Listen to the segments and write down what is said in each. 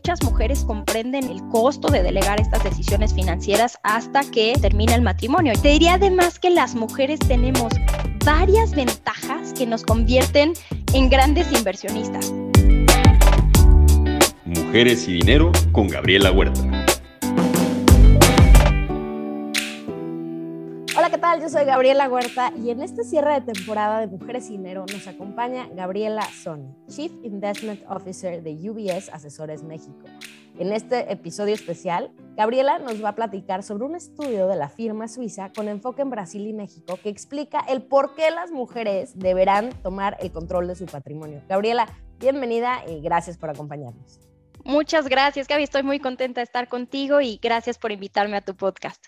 muchas mujeres comprenden el costo de delegar estas decisiones financieras hasta que termina el matrimonio. Te diría además que las mujeres tenemos varias ventajas que nos convierten en grandes inversionistas. Mujeres y Dinero con Gabriela Huerta. Soy Gabriela Huerta y en este cierre de temporada de Mujeres y Dinero nos acompaña Gabriela Sony, Chief Investment Officer de UBS Asesores México. En este episodio especial, Gabriela nos va a platicar sobre un estudio de la firma suiza con enfoque en Brasil y México que explica el por qué las mujeres deberán tomar el control de su patrimonio. Gabriela, bienvenida y gracias por acompañarnos. Muchas gracias, Gaby. Estoy muy contenta de estar contigo y gracias por invitarme a tu podcast.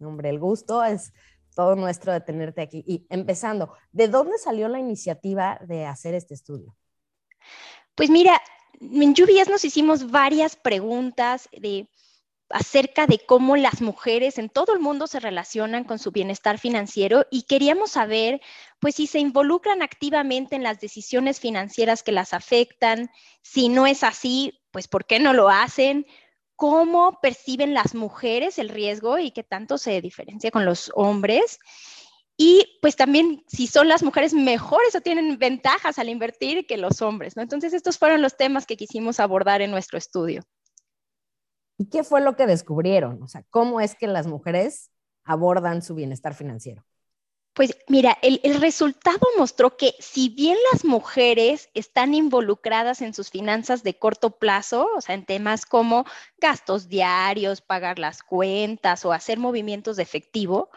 Hombre, el gusto es todo nuestro de tenerte aquí. Y empezando, ¿de dónde salió la iniciativa de hacer este estudio? Pues mira, en Lluvias nos hicimos varias preguntas de, acerca de cómo las mujeres en todo el mundo se relacionan con su bienestar financiero y queríamos saber, pues, si se involucran activamente en las decisiones financieras que las afectan, si no es así, pues, ¿por qué no lo hacen? ¿Cómo perciben las mujeres el riesgo y qué tanto se diferencia con los hombres? Y pues también si son las mujeres mejores o tienen ventajas al invertir que los hombres, ¿no? Entonces estos fueron los temas que quisimos abordar en nuestro estudio. ¿Y qué fue lo que descubrieron? O sea, ¿cómo es que las mujeres abordan su bienestar financiero? Pues mira, el, resultado mostró que si bien las mujeres están involucradas en sus finanzas de corto plazo, o sea, en temas como gastos diarios, pagar las cuentas o hacer movimientos de efectivo,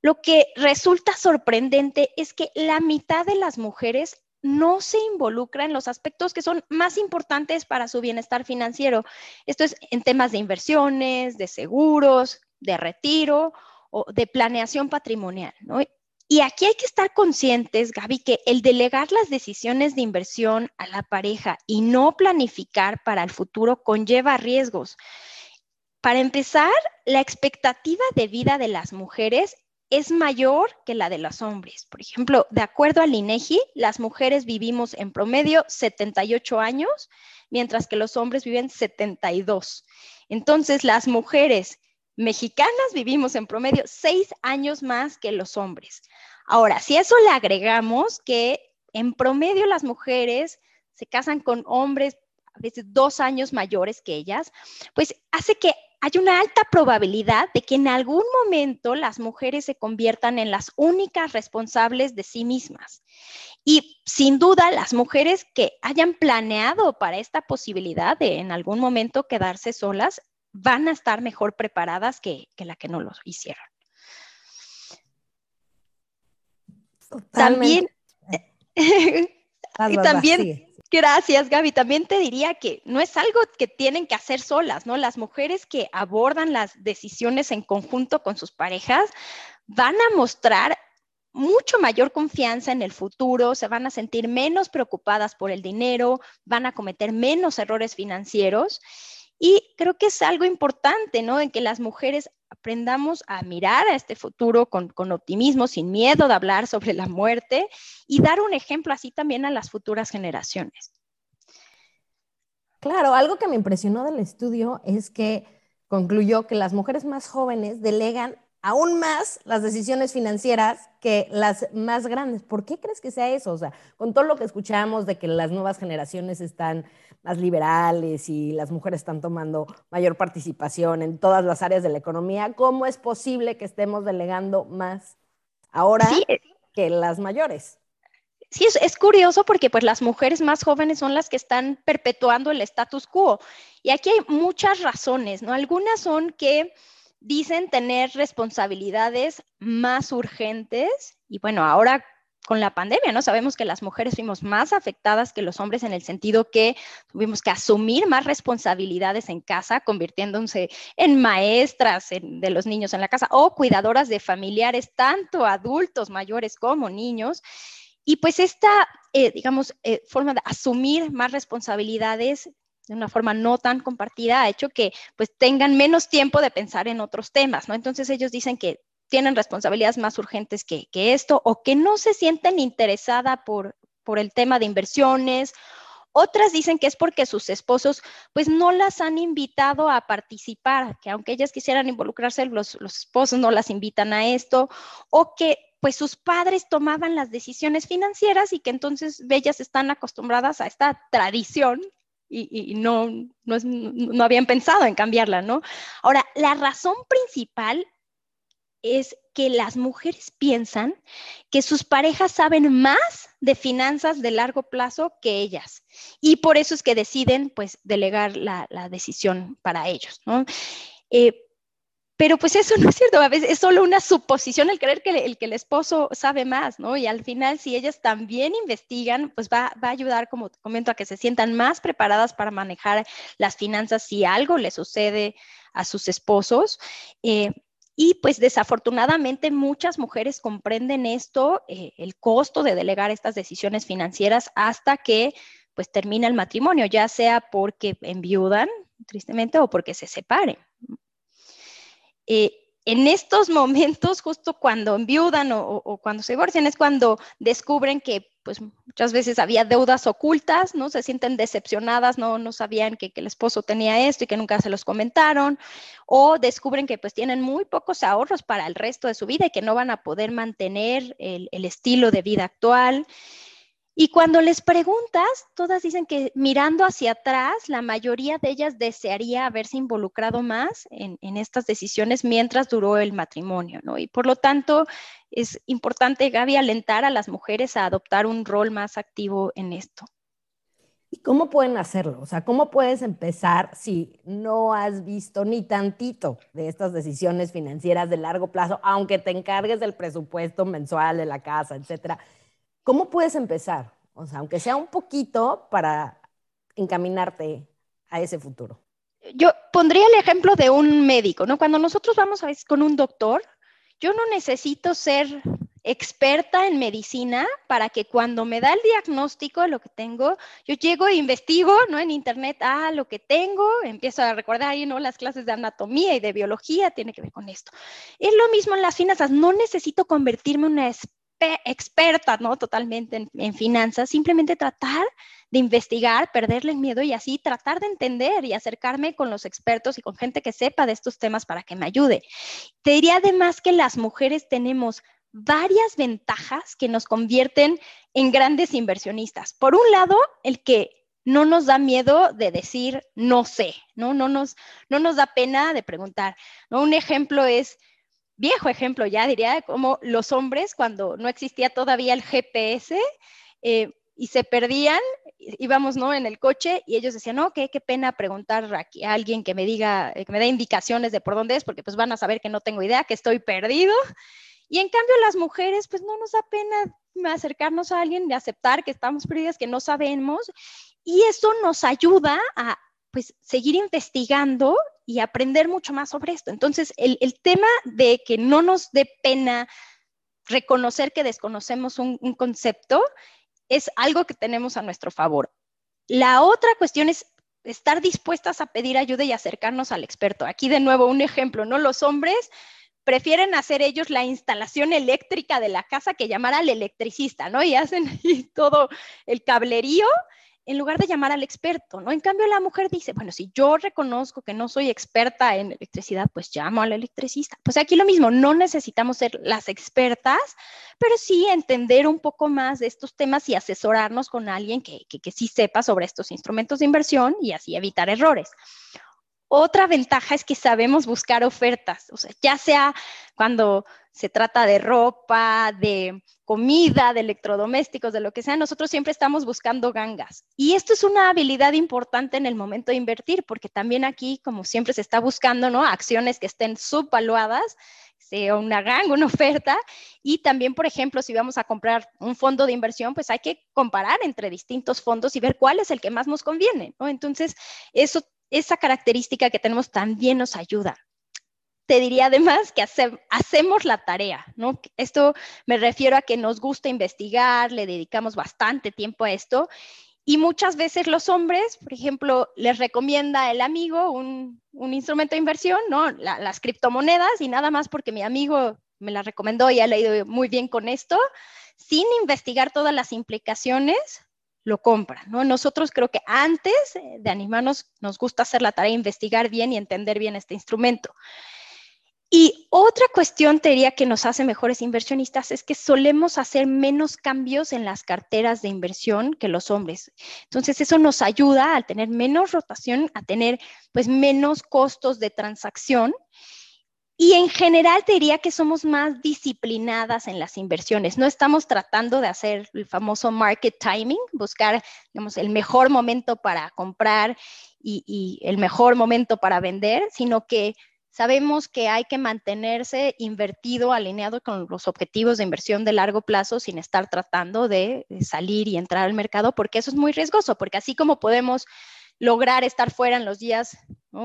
lo que resulta sorprendente es que la mitad de las mujeres no se involucra en los aspectos que son más importantes para su bienestar financiero. Esto es en temas de inversiones, de seguros, de retiro o de planeación patrimonial, ¿no? Y aquí hay que estar conscientes, Gaby, que el delegar las decisiones de inversión a la pareja y no planificar para el futuro conlleva riesgos. Para empezar, la expectativa de vida de las mujeres es mayor que la de los hombres. Por ejemplo, de acuerdo al INEGI, las mujeres vivimos en promedio 78 años, mientras que los hombres viven 72. Entonces, las mujeres mexicanas vivimos en promedio 6 años más que los hombres. Ahora, si eso le agregamos que en promedio las mujeres se casan con hombres a veces dos años mayores que ellas, pues hace que hay una alta probabilidad de que en algún momento las mujeres se conviertan en las únicas responsables de sí mismas. Y sin duda, las mujeres que hayan planeado para esta posibilidad de en algún momento quedarse solas van a estar mejor preparadas que, que la que no lo hicieron. También, y también Gracias, Gaby. También te diría que no es algo que tienen que hacer solas, ¿no? Las mujeres que abordan las decisiones en conjunto con sus parejas van a mostrar mucho mayor confianza en el futuro, se van a sentir menos preocupadas por el dinero, van a cometer menos errores financieros. Y creo que es algo importante, ¿no? En que las mujeres aprendamos a mirar a este futuro con, con, optimismo, sin miedo de hablar sobre la muerte y dar un ejemplo así también a las futuras generaciones. Claro, algo que me impresionó del estudio es que concluyó que las mujeres más jóvenes delegan aún más las decisiones financieras que las más grandes. ¿Por qué crees que sea eso? O sea, con todo lo que escuchamos de que las nuevas generaciones están más liberales y las mujeres están tomando mayor participación en todas las áreas de la economía, ¿cómo es posible que estemos delegando más ahora que las mayores? Sí, es, es, curioso porque pues las mujeres más jóvenes son las que están perpetuando el status quo. Y aquí hay muchas razones, ¿no? Algunas son que dicen tener responsabilidades más urgentes y bueno, ahora con la pandemia, ¿no? Sabemos que las mujeres fuimos más afectadas que los hombres en el sentido que tuvimos que asumir más responsabilidades en casa, convirtiéndose en maestras de los niños en la casa o cuidadoras de familiares, tanto adultos mayores como niños. Y pues esta, eh, digamos, eh, forma de asumir más responsabilidades de una forma no tan compartida ha hecho que pues tengan menos tiempo de pensar en otros temas, ¿no? Entonces ellos dicen que tienen responsabilidades más urgentes que, esto o que no se sienten interesada por, por el tema de inversiones Otras dicen que es porque sus esposos pues no las han invitado a participar, que aunque ellas quisieran involucrarse, los, los esposos no las invitan a esto, o que pues sus padres tomaban las decisiones financieras y que entonces ellas están acostumbradas a esta tradición y, no, no, no, habían pensado en cambiarla, ¿no? Ahora, la razón principal es que las mujeres piensan que sus parejas saben más de finanzas de largo plazo que ellas y por eso es que deciden pues delegar la, decisión para ellos, ¿no? Eh, pero pues eso no es cierto, a veces es solo una suposición el creer que el, que el esposo sabe más, ¿no? Y al final, si ellas también investigan, pues va, a ayudar, como te comento, a que se sientan más preparadas para manejar las finanzas si algo le sucede a sus esposos. Eh, y pues desafortunadamente muchas mujeres comprenden esto, eh, el costo de delegar estas decisiones financieras hasta que pues termina el matrimonio, ya sea porque enviudan, tristemente, o porque se separen. Eh, en estos momentos, justo cuando enviudan o, cuando se divorcian, es cuando descubren que pues muchas veces había deudas ocultas, ¿no? Se sienten decepcionadas, no, no sabían que, el esposo tenía esto y que nunca se los comentaron, o descubren que pues tienen muy pocos ahorros para el resto de su vida y que no van a poder mantener el, el estilo de vida actual. Y cuando les preguntas, todas dicen que mirando hacia atrás, la mayoría de ellas desearía haberse involucrado más en, estas decisiones mientras duró el matrimonio, ¿no? Y por lo tanto, es importante, Gaby, alentar a las mujeres a adoptar un rol más activo en esto. ¿Y cómo pueden hacerlo? O sea, ¿cómo puedes empezar si no has visto ni tantito de estas decisiones financieras de largo plazo, aunque te encargues del presupuesto mensual de la casa, etcétera? ¿Cómo puedes empezar? O sea, aunque sea un poquito para encaminarte a ese futuro. Yo pondría el ejemplo de un médico, ¿no? Cuando nosotros vamos a veces con un doctor, yo no necesito ser experta en medicina para que cuando me da el diagnóstico de lo que tengo, yo llego e investigo, ¿no? En internet, ah, lo que tengo, empiezo a recordar ahí, ¿no? Las clases de anatomía y de biología tiene que ver con esto. Es lo mismo en las finanzas, no necesito convertirme en una experta, ¿no? Totalmente en, finanzas, simplemente tratar de investigar, perderle el miedo y así tratar de entender y acercarme con los expertos y con gente que sepa de estos temas para que me ayude. Te diría además que las mujeres tenemos varias ventajas que nos convierten en grandes inversionistas. Por un lado, el que no nos da miedo de decir no sé, ¿no? No nos, no nos da pena de preguntar. Un ejemplo es, viejo ejemplo ya, diría, como los hombres cuando no existía todavía el GPS eh, y se perdían, íbamos ¿no? en el coche y ellos decían, no, qué, qué pena preguntar a, alguien que me diga, eh, que me dé indicaciones de por dónde es, porque pues van a saber que no tengo idea, que estoy perdido. Y en cambio las mujeres, pues no nos da pena acercarnos a alguien, de aceptar que estamos perdidas, que no sabemos. Y eso nos ayuda a pues seguir investigando y aprender mucho más sobre esto. Entonces, el, tema de que no nos dé pena reconocer que desconocemos un, concepto es algo que tenemos a nuestro favor. La otra cuestión es estar dispuestas a pedir ayuda y acercarnos al experto. Aquí de nuevo un ejemplo, ¿no? Los hombres prefieren hacer ellos la instalación eléctrica de la casa que llamar al electricista, ¿no? Y hacen todo el cablerío en lugar de llamar al experto, ¿no? En cambio, la mujer dice, bueno, si yo reconozco que no soy experta en electricidad, pues llamo al electricista. Pues aquí lo mismo, no necesitamos ser las expertas, pero sí entender un poco más de estos temas y asesorarnos con alguien que, que sí sepa sobre estos instrumentos de inversión y así evitar errores. Otra ventaja es que sabemos buscar ofertas, o sea, ya sea cuando se trata de ropa, de comida, de electrodomésticos, de lo que sea, nosotros siempre estamos buscando gangas. Y esto es una habilidad importante en el momento de invertir, porque también aquí, como siempre se está buscando, ¿no? Acciones que estén subvaluadas, sea una ganga, una oferta. Y también, por ejemplo, si vamos a comprar un fondo de inversión, pues hay que comparar entre distintos fondos y ver cuál es el que más nos conviene, ¿no? Entonces, eso esa característica que tenemos también nos ayuda. Te diría además que hacemos la tarea, ¿no? Esto me refiero a que nos gusta investigar, le dedicamos bastante tiempo a esto y muchas veces los hombres, por ejemplo, les recomienda el amigo un, instrumento de inversión, ¿no? las criptomonedas y nada más porque mi amigo me la recomendó y ha leído muy bien con esto, sin investigar todas las implicaciones lo compra, ¿no? Nosotros creo que antes de animarnos nos gusta hacer la tarea, investigar bien y entender bien este instrumento. Y otra cuestión, te diría, que nos hace mejores inversionistas es que solemos hacer menos cambios en las carteras de inversión que los hombres. Entonces, eso nos ayuda a tener menos rotación, a tener pues menos costos de transacción. Y en general te diría que somos más disciplinadas en las inversiones. No estamos tratando de hacer el famoso market timing, buscar digamos, el mejor momento para comprar y, y el mejor momento para vender, sino que Sabemos que hay que mantenerse invertido, alineado con los objetivos de inversión de largo plazo sin estar tratando de salir y entrar al mercado, porque eso es muy riesgoso, porque así como podemos lograr estar fuera en los días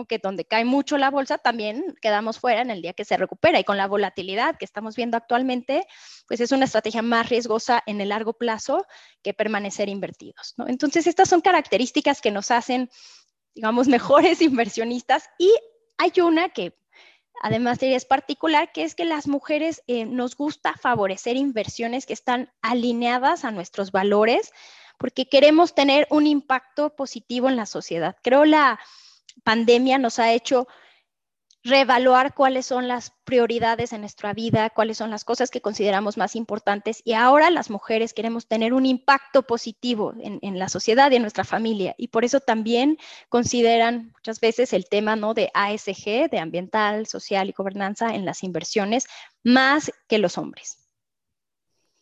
que donde cae mucho la bolsa, también quedamos fuera en el día que se recupera. Y con la volatilidad que estamos viendo actualmente, pues es una estrategia más riesgosa en el largo plazo que permanecer invertidos. Entonces, estas son características que nos hacen, digamos, mejores inversionistas y hay una que además es particular, que es que las mujeres eh, nos gusta favorecer inversiones que están alineadas a nuestros valores porque queremos tener un impacto positivo en la sociedad. Creo la pandemia nos ha hecho reevaluar cuáles son las prioridades en nuestra vida, cuáles son las cosas que consideramos más importantes. Y ahora las mujeres queremos tener un impacto positivo en, la sociedad y en nuestra familia. Y por eso también consideran muchas veces el tema ¿no? de ASG, de ambiental, social y gobernanza en las inversiones, más que los hombres.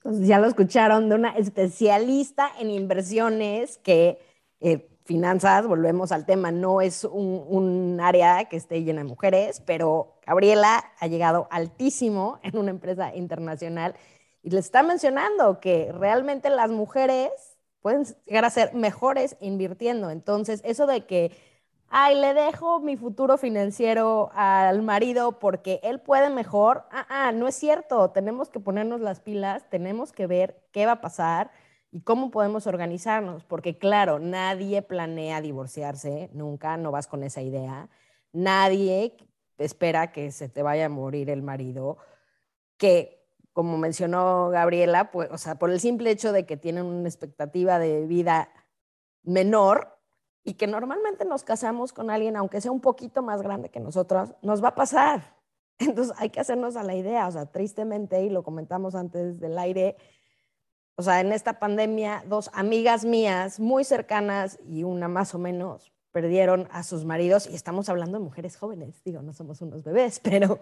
Entonces ya lo escucharon de una especialista en inversiones que... Eh, finanzas, volvemos al tema, no es un, área que esté llena de mujeres, pero Gabriela ha llegado altísimo en una empresa internacional y le está mencionando que realmente las mujeres pueden llegar a ser mejores invirtiendo. Entonces, eso de que, ay, le dejo mi futuro financiero al marido porque él puede mejor, ah, ah, no es cierto, tenemos que ponernos las pilas, tenemos que ver qué va a pasar y cómo podemos organizarnos, porque claro, nadie planea divorciarse, nunca, no vas con esa idea, nadie espera que se te vaya a morir el marido, que como mencionó Gabriela, pues, o sea, por el simple hecho de que tienen una expectativa de vida menor y que normalmente nos casamos con alguien, aunque sea un poquito más grande que nosotros, nos va a pasar. Entonces hay que hacernos a la idea, o sea, tristemente, y lo comentamos antes del aire, o sea, en esta pandemia, dos amigas mías muy cercanas y una más o menos perdieron a sus maridos y estamos hablando de mujeres jóvenes, digo, no somos unos bebés, pero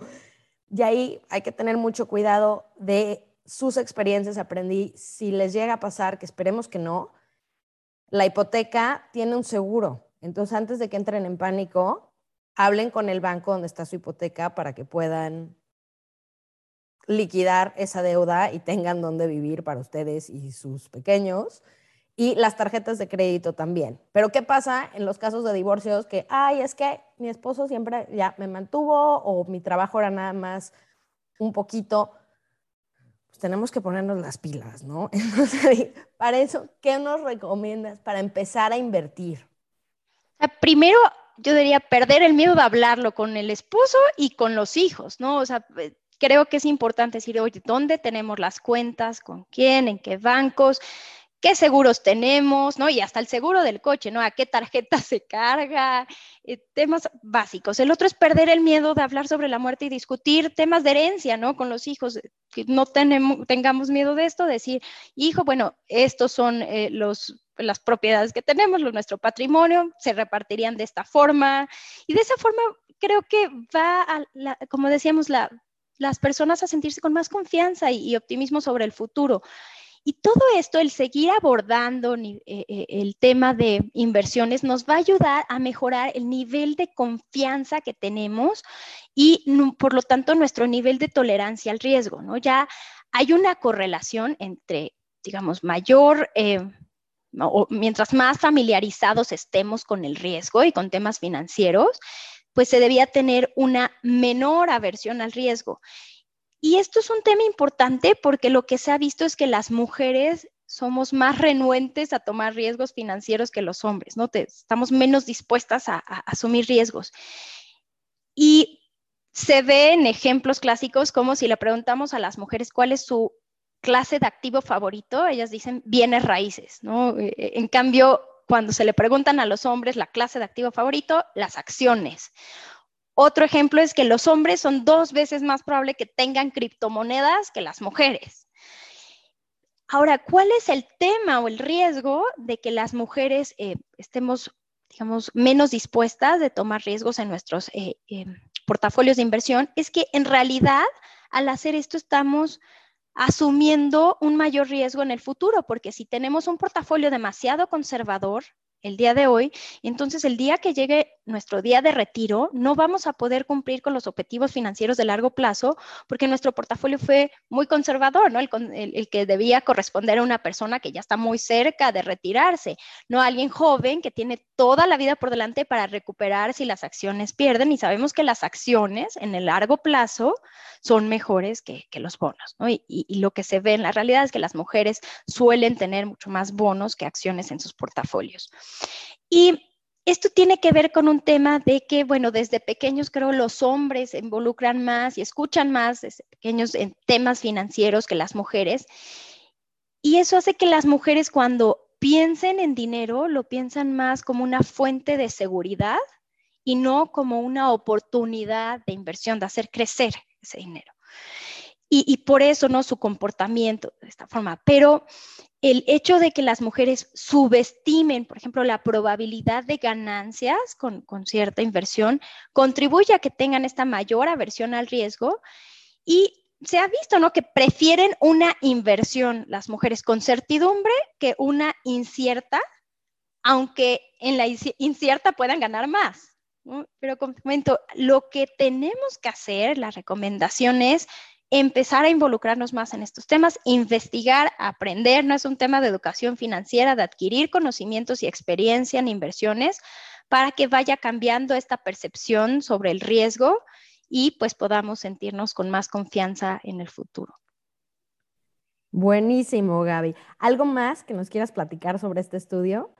y ahí hay que tener mucho cuidado de sus experiencias. Aprendí, si les llega a pasar, que esperemos que no, la hipoteca tiene un seguro. Entonces, antes de que entren en pánico, hablen con el banco donde está su hipoteca para que puedan liquidar esa deuda y tengan donde vivir para ustedes y sus pequeños. Y las tarjetas de crédito también. Pero ¿qué pasa en los casos de divorcios que, ay, es que mi esposo siempre ya me mantuvo o mi trabajo era nada más un poquito? Tenemos que ponernos las pilas, ¿no? Entonces, para eso, ¿qué nos recomiendas para empezar a invertir? Primero, yo diría perder el miedo de hablarlo con el esposo y con los hijos, ¿no? O sea, creo que es importante decir, oye, ¿dónde tenemos las cuentas? ¿Con quién? ¿En qué bancos? ¿Qué seguros tenemos? ¿no? Y hasta el seguro del coche, ¿no? ¿A qué tarjeta se carga? Eh, temas básicos. El otro es perder el miedo de hablar sobre la muerte y discutir temas de herencia, ¿no? Con los hijos, que no tenemos, tengamos miedo de esto, decir, hijo, bueno, estos son eh, los las propiedades que tenemos, nuestro patrimonio, se repartirían de esta forma. Y de esa forma creo que va, a como decíamos, la las personas a sentirse con más confianza y, optimismo sobre el futuro. Y todo esto, el seguir abordando eh, eh, el tema de inversiones, nos va a ayudar a mejorar el nivel de confianza que tenemos y, por lo tanto, nuestro nivel de tolerancia al riesgo. ¿no? Ya hay una correlación entre, digamos, mayor, eh, o mientras más familiarizados estemos con el riesgo y con temas financieros, pues se debía tener una menor aversión al riesgo. Y esto es un tema importante porque lo que se ha visto es que las mujeres somos más renuentes a tomar riesgos financieros que los hombres, ¿no? estamos menos dispuestas a, asumir riesgos. Y se ve en ejemplos clásicos como si le preguntamos a las mujeres cuál es su clase de activo favorito, ellas dicen bienes raíces, ¿no? Eh, eh, en cambio, cuando se le preguntan a los hombres la clase de activo favorito, las acciones. Otro ejemplo es que los hombres son dos veces más probable que tengan criptomonedas que las mujeres. Ahora, ¿cuál es el tema o el riesgo de que las mujeres eh, estemos, digamos, menos dispuestas de tomar riesgos en nuestros portafolios de inversión? Es que en realidad, al hacer esto, estamos asumiendo un mayor riesgo en el futuro, porque si tenemos un portafolio demasiado conservador, el día de hoy, entonces el día que llegue nuestro día de retiro, no vamos a poder cumplir con los objetivos financieros de largo plazo porque nuestro portafolio fue muy conservador, ¿no? El, el, que debía corresponder a una persona que ya está muy cerca de retirarse, no a alguien joven que tiene toda la vida por delante para recuperar si las acciones pierden y sabemos que las acciones en el largo plazo son mejores que, que los bonos, ¿no? Y, y, y lo que se ve en la realidad es que las mujeres suelen tener mucho más bonos que acciones en sus portafolios. Y esto tiene que ver con un tema de que, bueno, desde pequeños creo los hombres se involucran más y escuchan más desde pequeños en temas financieros que las mujeres. Y eso hace que las mujeres cuando piensen en dinero lo piensan más como una fuente de seguridad y no como una oportunidad de inversión, de hacer crecer ese dinero. Y, y por eso, ¿no? Su comportamiento de esta forma. Pero el hecho de que las mujeres subestimen, por ejemplo, la probabilidad de ganancias con, cierta inversión, contribuye a que tengan esta mayor aversión al riesgo y se ha visto, ¿no? Que prefieren una inversión las mujeres con certidumbre que una incierta, aunque en la incierta puedan ganar más. Pero como comento, lo que tenemos que hacer, la recomendación es empezar a involucrarnos más en estos temas, investigar, aprender, no es un tema de educación financiera, de adquirir conocimientos y experiencia en inversiones para que vaya cambiando esta percepción sobre el riesgo y pues podamos sentirnos con más confianza en el futuro. Buenísimo, Gaby. ¿Algo más que nos quieras platicar sobre este estudio?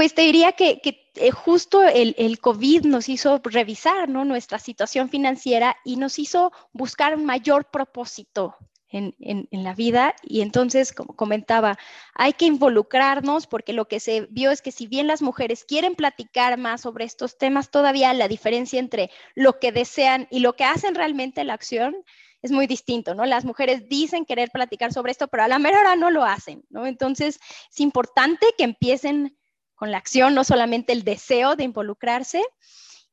Pues te diría que, eh, justo el, COVID nos hizo revisar nuestra situación financiera y nos hizo buscar un mayor propósito en, la vida. Y entonces, como comentaba, hay que involucrarnos porque lo que se vio es que si bien las mujeres quieren platicar más sobre estos temas, todavía la diferencia entre lo que desean y lo que hacen realmente la acción es muy distinto, ¿no? Las mujeres dicen querer platicar sobre esto, pero a la mera hora no lo hacen, ¿no? Entonces, es importante que empiecen con la acción, no solamente el deseo de involucrarse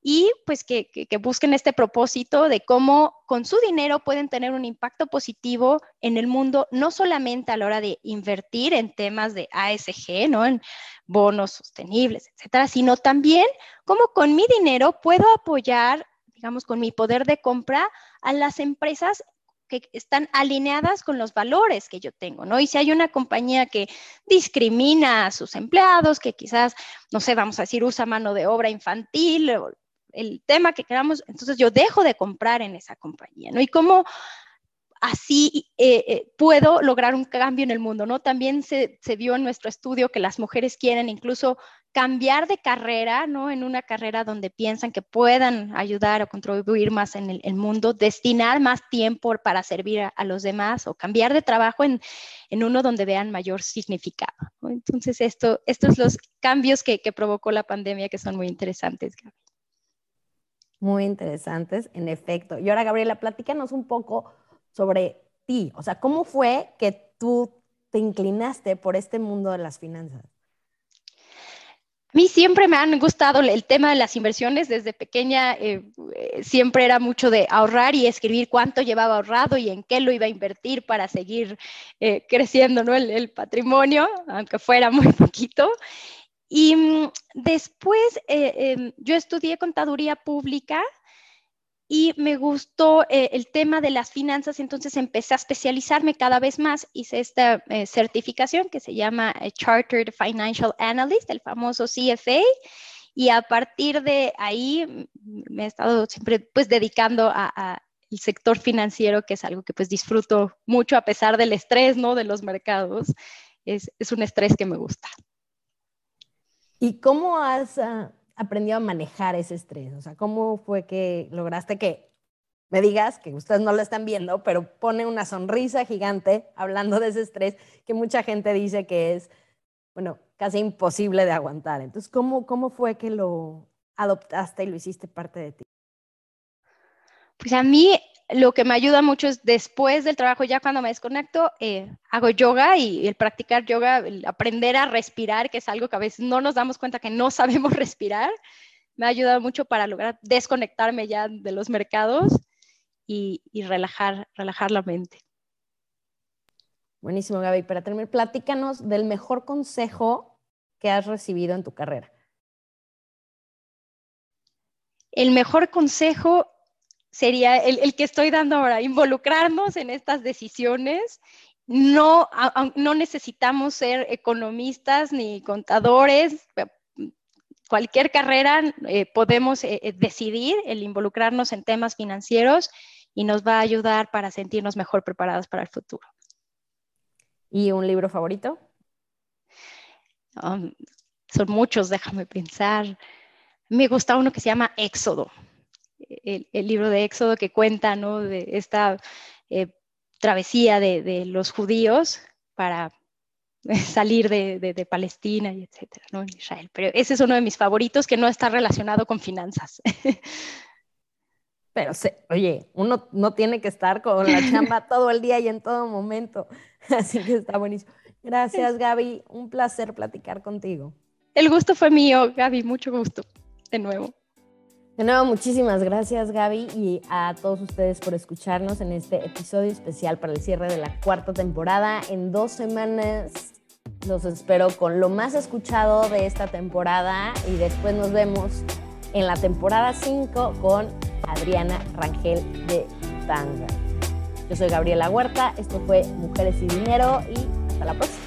y pues que, busquen este propósito de cómo con su dinero pueden tener un impacto positivo en el mundo, no solamente a la hora de invertir en temas de ASG, ¿no? En bonos sostenibles, etcétera, sino también cómo con mi dinero puedo apoyar, digamos, con mi poder de compra a las empresas que están alineadas con los valores que yo tengo, ¿no? Y si hay una compañía que discrimina a sus empleados, que quizás, no sé, vamos a decir, usa mano de obra infantil, el tema que queramos, entonces yo dejo de comprar en esa compañía, ¿no? Y cómo así eh, eh, puedo lograr un cambio en el mundo, ¿no? También se, se, vio en nuestro estudio que las mujeres quieren incluso cambiar de carrera, ¿no? En una carrera donde piensan que puedan ayudar o contribuir más en el, mundo, destinar más tiempo para servir a, los demás o cambiar de trabajo en, en uno donde vean mayor significado. Entonces, esto, estos los cambios que, que provocó la pandemia que son muy interesantes, Gaby. Muy interesantes, en efecto. Y ahora, Gabriela, platícanos un poco sobre ti. O sea, ¿cómo fue que tú te inclinaste por este mundo de las finanzas? Mí siempre me han gustado el tema de las inversiones. Desde pequeña eh, eh, siempre era mucho de ahorrar y escribir cuánto llevaba ahorrado y en qué lo iba a invertir para seguir eh, creciendo ¿no? el, el, patrimonio, aunque fuera muy poquito. Y mm, después em, yo estudié contaduría pública y me gustó eh, el tema de las finanzas, entonces empecé a especializarme cada vez más, hice esta eh, certificación que se llama eh, Chartered Financial Analyst, el famoso CFA, y a partir de ahí me he estado siempre pues dedicando a, el sector financiero, que es algo que pues disfruto mucho a pesar del estrés, ¿no? De los mercados. Es, es un estrés que me gusta. ¿Y cómo has uh, aprendido a manejar ese estrés? O sea, ¿cómo fue que lograste que me digas, que ustedes no lo están viendo, pero pone una sonrisa gigante hablando de ese estrés que mucha gente dice que es, bueno, casi imposible de aguantar. Entonces, ¿cómo, cómo fue que lo adoptaste y lo hiciste parte de ti? Pues a mí lo que me ayuda mucho es después del trabajo, ya cuando me desconecto, eh, hago yoga y el practicar yoga, el aprender a respirar, que es algo que a veces no nos damos cuenta que no sabemos respirar, me ha ayudado mucho para lograr desconectarme ya de los mercados y, relajar, relajar la mente. Buenísimo, Gaby. Para terminar, platícanos del mejor consejo que has recibido en tu carrera. El mejor consejo sería el, que estoy dando ahora, involucrarnos en estas decisiones. No, no necesitamos ser economistas ni contadores. Cualquier carrera eh, podemos eh, eh, decidir el involucrarnos en temas financieros y nos va a ayudar para sentirnos mejor preparados para el futuro. ¿Y un libro favorito? Um, son muchos, déjame pensar. Me gusta uno que se llama Éxodo, el, libro de Éxodo que cuenta ¿no? de esta eh, travesía de, los judíos para salir de, Palestina y etcétera, ¿no? En Israel. Pero ese es uno de mis favoritos que no está relacionado con finanzas. Pero, oye, uno no tiene que estar con la chamba todo el día y en todo momento. Así que está buenísimo. Gracias, Gaby. Un placer platicar contigo. El gusto fue mío, Gaby. Mucho gusto. De nuevo. De nuevo, muchísimas gracias, Gaby, y a todos ustedes por escucharnos en este episodio especial para el cierre de la cuarta temporada. En dos semanas los espero con lo más escuchado de esta temporada y después nos vemos en la temporada 5 con Adriana Rangel de Tanga. Yo soy Gabriela Huerta, esto fue Mujeres y Dinero y hasta la próxima.